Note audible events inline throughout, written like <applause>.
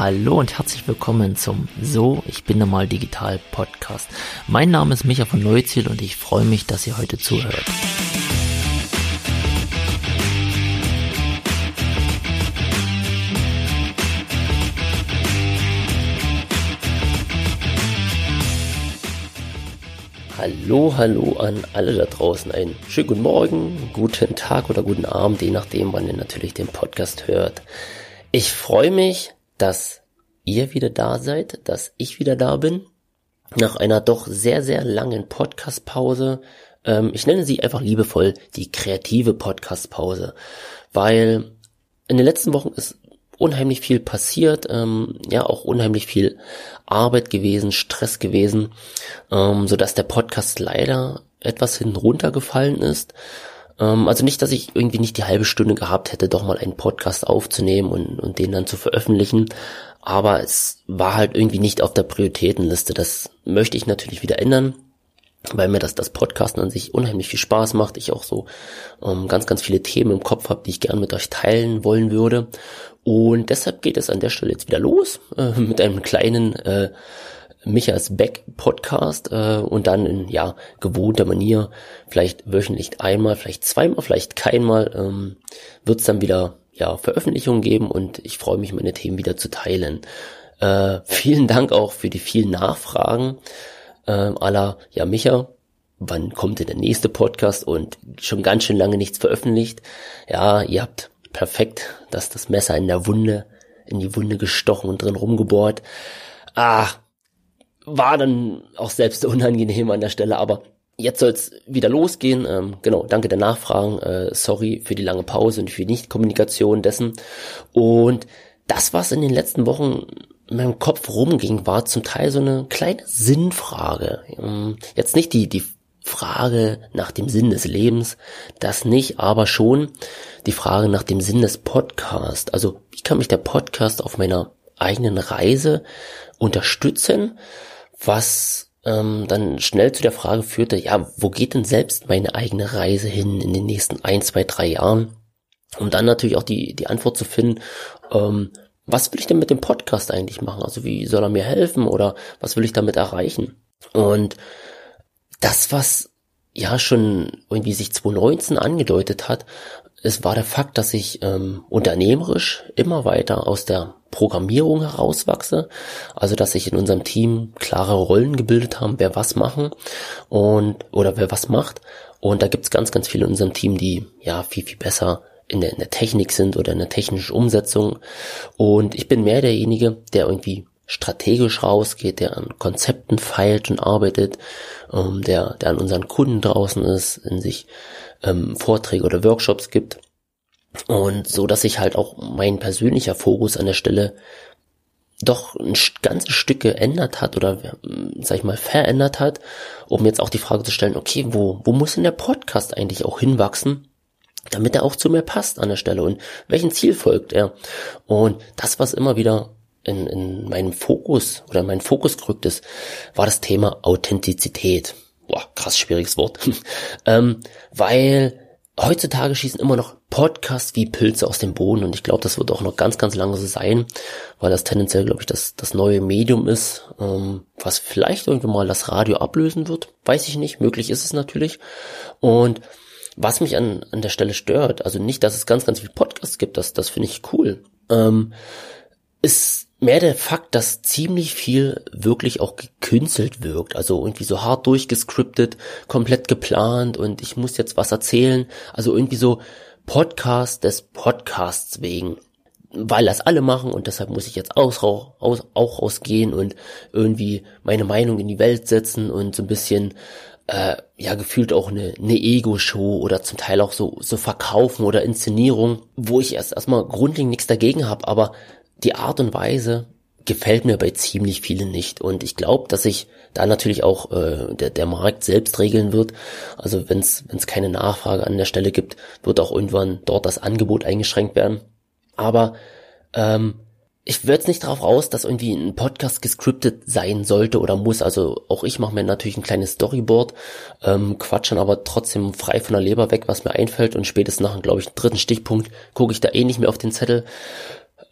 Hallo und herzlich willkommen zum So, ich bin normal digital Podcast. Mein Name ist Micha von Neuziel und ich freue mich, dass ihr heute zuhört. Hallo, hallo an alle da draußen. Einen schönen guten Morgen, guten Tag oder guten Abend, je nachdem, wann ihr natürlich den Podcast hört. Ich freue mich, dass ihr wieder da seid, dass ich wieder da bin. Nach einer doch sehr, sehr langen Podcast-Pause. Ähm, ich nenne sie einfach liebevoll die kreative Podcast-Pause, weil in den letzten Wochen ist unheimlich viel passiert, ähm, ja auch unheimlich viel Arbeit gewesen, Stress gewesen, ähm, so dass der Podcast leider etwas hinten runtergefallen ist. Ähm, also nicht, dass ich irgendwie nicht die halbe Stunde gehabt hätte, doch mal einen Podcast aufzunehmen und, und den dann zu veröffentlichen. Aber es war halt irgendwie nicht auf der Prioritätenliste. Das möchte ich natürlich wieder ändern weil mir das das Podcasten an sich unheimlich viel Spaß macht. Ich auch so ähm, ganz, ganz viele Themen im Kopf habe, die ich gern mit euch teilen wollen würde. Und deshalb geht es an der Stelle jetzt wieder los äh, <laughs> mit einem kleinen äh, Michas Beck Podcast äh, und dann in ja gewohnter Manier, vielleicht wöchentlich einmal, vielleicht zweimal, vielleicht keinmal, ähm, wird es dann wieder ja Veröffentlichungen geben und ich freue mich, meine Themen wieder zu teilen. Äh, <laughs> vielen Dank auch für die vielen Nachfragen äh, aller ja Micha, wann kommt denn der nächste Podcast und schon ganz schön lange nichts veröffentlicht. Ja, ihr habt perfekt das, das Messer in der Wunde, in die Wunde gestochen und drin rumgebohrt. Ah, war dann auch selbst <laughs> unangenehm an der Stelle, aber jetzt soll es wieder losgehen. Ähm, genau, danke der Nachfragen. Äh, sorry für die lange Pause und für die Nichtkommunikation dessen. Und das, was in den letzten Wochen in meinem Kopf rumging, war zum Teil so eine kleine Sinnfrage. Ähm, jetzt nicht die, die Frage nach dem Sinn des Lebens, das nicht, aber schon die Frage nach dem Sinn des Podcasts. Also, wie kann mich der Podcast auf meiner eigenen Reise unterstützen? Was ähm, dann schnell zu der Frage führte, ja, wo geht denn selbst meine eigene Reise hin in den nächsten ein, zwei, drei Jahren? Um dann natürlich auch die, die Antwort zu finden, ähm, was will ich denn mit dem Podcast eigentlich machen? Also wie soll er mir helfen oder was will ich damit erreichen? Und das, was ja schon irgendwie sich 2019 angedeutet hat, es war der Fakt, dass ich ähm, unternehmerisch immer weiter aus der Programmierung herauswachse. Also dass sich in unserem Team klare Rollen gebildet haben, wer was machen und oder wer was macht. Und da gibt's ganz, ganz viele in unserem Team, die ja viel, viel besser in der, in der Technik sind oder in der technischen Umsetzung. Und ich bin mehr derjenige, der irgendwie strategisch rausgeht, der an Konzepten feilt und arbeitet, ähm, der, der an unseren Kunden draußen ist, in sich ähm, Vorträge oder Workshops gibt. Und so, dass sich halt auch mein persönlicher Fokus an der Stelle doch ein ganzes Stück geändert hat oder ähm, sag ich mal verändert hat, um jetzt auch die Frage zu stellen, okay, wo, wo muss denn der Podcast eigentlich auch hinwachsen, damit er auch zu mir passt an der Stelle und welchen Ziel folgt er? Und das, was immer wieder in, in meinem Fokus oder in meinen Fokus gerückt ist, war das Thema Authentizität. Boah, krass schwieriges Wort. <laughs> ähm, weil heutzutage schießen immer noch Podcasts wie Pilze aus dem Boden und ich glaube, das wird auch noch ganz, ganz lange so sein, weil das tendenziell, glaube ich, das, das neue Medium ist, ähm, was vielleicht irgendwann mal das Radio ablösen wird. Weiß ich nicht, möglich ist es natürlich. Und was mich an, an der Stelle stört, also nicht, dass es ganz, ganz viele Podcasts gibt, das, das finde ich cool, ähm, ist mehr der Fakt, dass ziemlich viel wirklich auch gekünstelt wirkt. Also irgendwie so hart durchgescriptet, komplett geplant und ich muss jetzt was erzählen. Also irgendwie so Podcast des Podcasts wegen. Weil das alle machen und deshalb muss ich jetzt aus, aus, auch rausgehen und irgendwie meine Meinung in die Welt setzen und so ein bisschen äh, ja gefühlt auch eine, eine Ego-Show oder zum Teil auch so so verkaufen oder Inszenierung, wo ich erst erstmal grundlegend nichts dagegen habe, aber die Art und Weise gefällt mir bei ziemlich vielen nicht. Und ich glaube, dass sich da natürlich auch äh, der, der Markt selbst regeln wird. Also wenn es keine Nachfrage an der Stelle gibt, wird auch irgendwann dort das Angebot eingeschränkt werden. Aber ähm, ich würde nicht darauf raus, dass irgendwie ein Podcast gescriptet sein sollte oder muss. Also auch ich mache mir natürlich ein kleines Storyboard, ähm, quatsch dann aber trotzdem frei von der Leber weg, was mir einfällt und spätestens nach, glaube ich, dritten Stichpunkt gucke ich da eh nicht mehr auf den Zettel.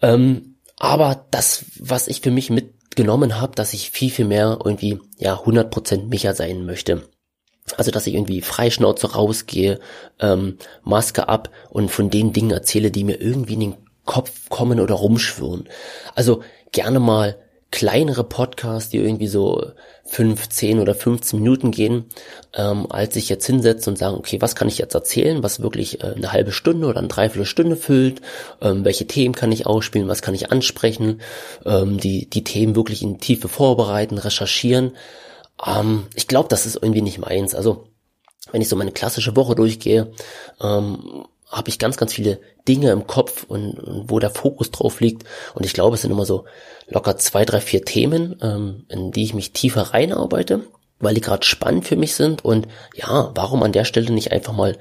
Ähm, aber das, was ich für mich mitgenommen habe, dass ich viel, viel mehr irgendwie, ja, 100% Micha sein möchte. Also, dass ich irgendwie freischnauze rausgehe, ähm, Maske ab und von den Dingen erzähle, die mir irgendwie in den Kopf kommen oder rumschwirren. Also gerne mal kleinere Podcasts, die irgendwie so fünf, zehn oder 15 Minuten gehen, ähm, als sich jetzt hinsetzt und sagen, okay, was kann ich jetzt erzählen, was wirklich äh, eine halbe Stunde oder eine Dreiviertelstunde füllt, ähm, welche Themen kann ich ausspielen, was kann ich ansprechen, ähm, die, die Themen wirklich in Tiefe vorbereiten, recherchieren. Ähm, ich glaube, das ist irgendwie nicht meins. Also wenn ich so meine klassische Woche durchgehe, ähm, habe ich ganz, ganz viele Dinge im Kopf und, und, wo der Fokus drauf liegt. Und ich glaube, es sind immer so locker zwei, drei, vier Themen, ähm, in die ich mich tiefer reinarbeite, weil die gerade spannend für mich sind. Und ja, warum an der Stelle nicht einfach mal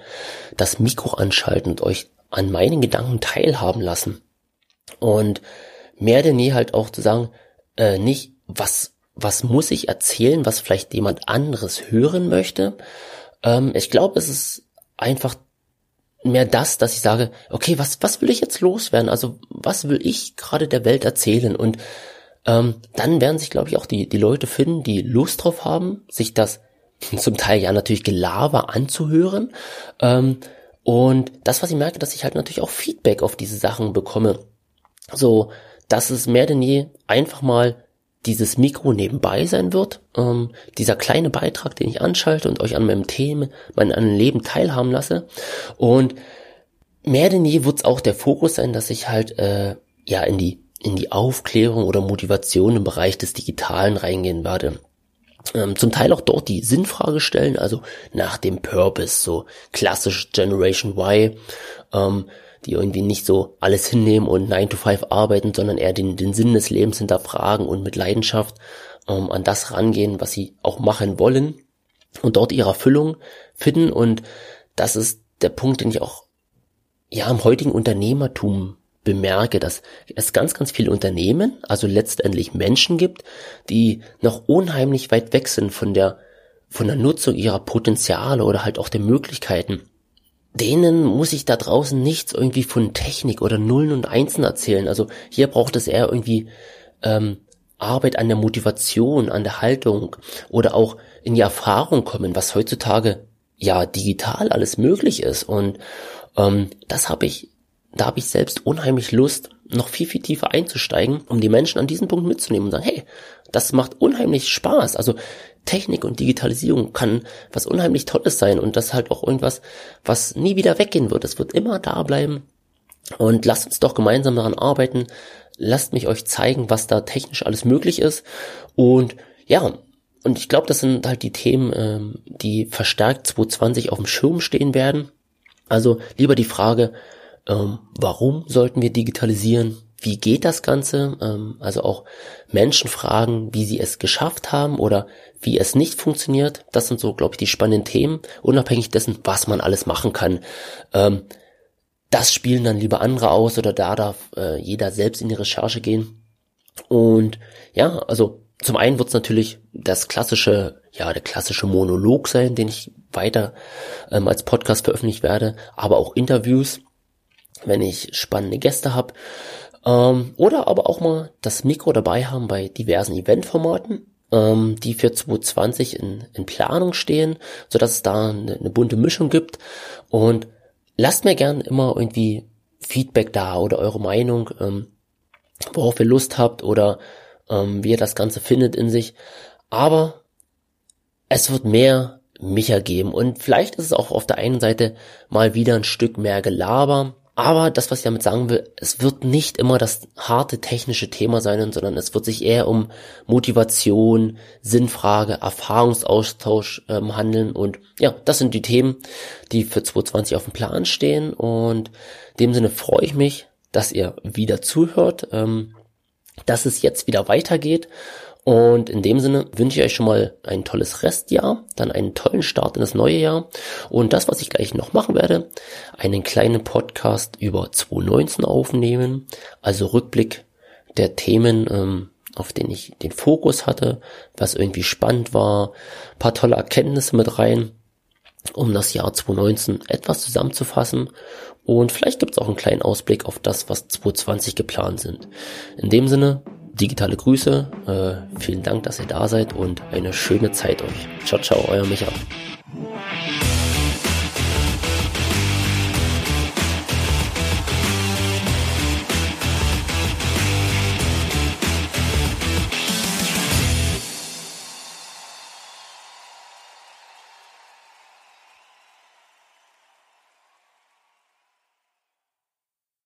das Mikro anschalten und euch an meinen Gedanken teilhaben lassen? Und mehr denn je halt auch zu sagen, äh, nicht, was, was muss ich erzählen, was vielleicht jemand anderes hören möchte. Ähm, ich glaube, es ist einfach mehr das, dass ich sage, okay, was, was will ich jetzt loswerden? Also was will ich gerade der Welt erzählen? Und ähm, dann werden sich, glaube ich, auch die, die Leute finden, die Lust drauf haben, sich das <laughs> zum Teil ja natürlich Gelaber anzuhören. Ähm, und das, was ich merke, dass ich halt natürlich auch Feedback auf diese Sachen bekomme. So, dass es mehr denn je einfach mal dieses Mikro nebenbei sein wird, ähm, dieser kleine Beitrag, den ich anschalte und euch an meinem Thema, mein an Leben teilhaben lasse. Und mehr denn je wird es auch der Fokus sein, dass ich halt äh, ja in die in die Aufklärung oder Motivation im Bereich des Digitalen reingehen werde. Ähm, zum Teil auch dort die Sinnfrage stellen, also nach dem Purpose, so klassisch Generation Y. Ähm, die irgendwie nicht so alles hinnehmen und 9 to 5 arbeiten, sondern eher den, den Sinn des Lebens hinterfragen und mit Leidenschaft ähm, an das rangehen, was sie auch machen wollen und dort ihre Erfüllung finden. Und das ist der Punkt, den ich auch ja im heutigen Unternehmertum bemerke, dass es ganz, ganz viele Unternehmen, also letztendlich Menschen gibt, die noch unheimlich weit weg sind von der, von der Nutzung ihrer Potenziale oder halt auch der Möglichkeiten denen muss ich da draußen nichts irgendwie von Technik oder Nullen und Einsen erzählen. Also hier braucht es eher irgendwie ähm, Arbeit an der Motivation, an der Haltung oder auch in die Erfahrung kommen, was heutzutage ja digital alles möglich ist. Und ähm, das habe ich, da habe ich selbst unheimlich Lust, noch viel, viel tiefer einzusteigen, um die Menschen an diesen Punkt mitzunehmen und sagen, hey, das macht unheimlich Spaß. Also Technik und Digitalisierung kann was unheimlich Tolles sein und das halt auch irgendwas, was nie wieder weggehen wird. Es wird immer da bleiben. Und lasst uns doch gemeinsam daran arbeiten. Lasst mich euch zeigen, was da technisch alles möglich ist. Und ja, und ich glaube, das sind halt die Themen, ähm, die verstärkt 2020 auf dem Schirm stehen werden. Also lieber die Frage, ähm, warum sollten wir digitalisieren? Wie geht das Ganze? Ähm, also auch Menschen fragen, wie sie es geschafft haben oder wie es nicht funktioniert. Das sind so, glaube ich, die spannenden Themen, unabhängig dessen, was man alles machen kann. Ähm, das spielen dann lieber andere aus oder da darf äh, jeder selbst in die Recherche gehen. Und ja, also zum einen wird es natürlich das klassische, ja, der klassische Monolog sein, den ich weiter ähm, als Podcast veröffentlicht werde, aber auch Interviews, wenn ich spannende Gäste habe. Ähm, oder aber auch mal das Mikro dabei haben bei diversen Eventformaten ähm, die für 2020 in, in Planung stehen, so dass es da eine, eine bunte Mischung gibt. Und lasst mir gern immer irgendwie Feedback da oder eure Meinung, ähm, worauf ihr Lust habt oder ähm, wie ihr das Ganze findet in sich. Aber es wird mehr Micha geben und vielleicht ist es auch auf der einen Seite mal wieder ein Stück mehr Gelaber, aber das, was ich damit sagen will, es wird nicht immer das harte technische Thema sein, sondern es wird sich eher um Motivation, Sinnfrage, Erfahrungsaustausch ähm, handeln. Und ja, das sind die Themen, die für 2020 auf dem Plan stehen. Und in dem Sinne freue ich mich, dass ihr wieder zuhört, ähm, dass es jetzt wieder weitergeht. Und in dem Sinne wünsche ich euch schon mal ein tolles Restjahr, dann einen tollen Start in das neue Jahr. Und das, was ich gleich noch machen werde, einen kleinen Podcast über 2019 aufnehmen, also Rückblick der Themen, ähm, auf denen ich den Fokus hatte, was irgendwie spannend war, paar tolle Erkenntnisse mit rein. um das Jahr 2019 etwas zusammenzufassen und vielleicht gibt es auch einen kleinen Ausblick auf das, was 2020 geplant sind. In dem Sinne, digitale Grüße. Äh, vielen Dank, dass ihr da seid und eine schöne Zeit euch. Ciao, ciao, euer Micha.